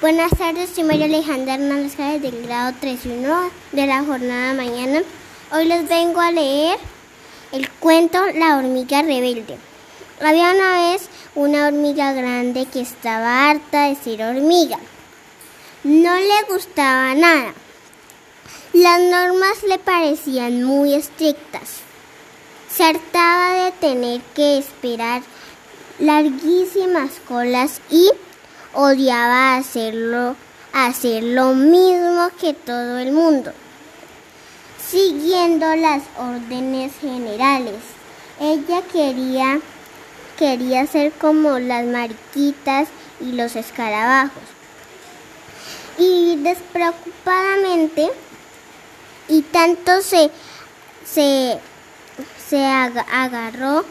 Buenas tardes, soy María Alejandra Hernández del grado 3 de la jornada mañana. Hoy les vengo a leer el cuento La hormiga rebelde. Había una vez una hormiga grande que estaba harta de ser hormiga. No le gustaba nada. Las normas le parecían muy estrictas. Se hartaba de tener que esperar larguísimas colas y odiaba hacerlo, hacer lo mismo que todo el mundo, siguiendo las órdenes generales. Ella quería, quería ser como las mariquitas y los escarabajos. Y despreocupadamente, y tanto se, se, se agarró,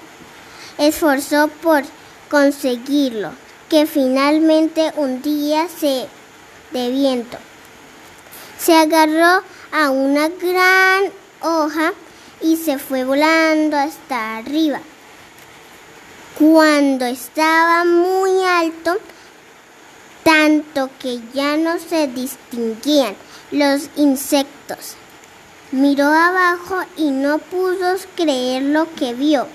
esforzó por conseguirlo que finalmente un día se de viento se agarró a una gran hoja y se fue volando hasta arriba. Cuando estaba muy alto, tanto que ya no se distinguían los insectos, miró abajo y no pudo creer lo que vio.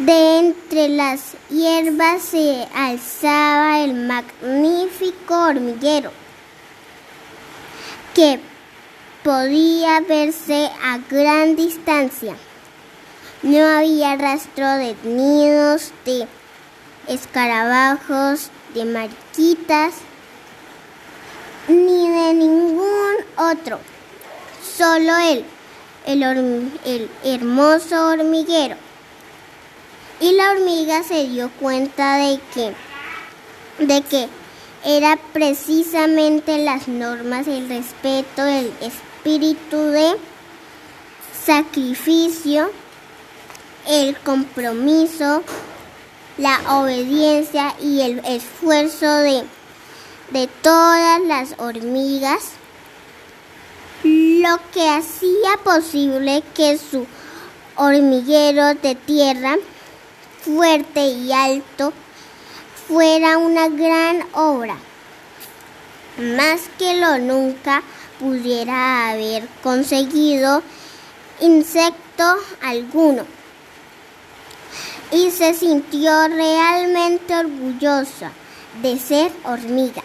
De entre las hierbas se alzaba el magnífico hormiguero que podía verse a gran distancia. No había rastro de nidos, de escarabajos, de mariquitas, ni de ningún otro. Solo él, el, el hermoso hormiguero y la hormiga se dio cuenta de que, de que era precisamente las normas, el respeto, el espíritu de sacrificio, el compromiso, la obediencia y el esfuerzo de, de todas las hormigas, lo que hacía posible que su hormiguero de tierra fuerte y alto fuera una gran obra, más que lo nunca pudiera haber conseguido insecto alguno. Y se sintió realmente orgullosa de ser hormiga.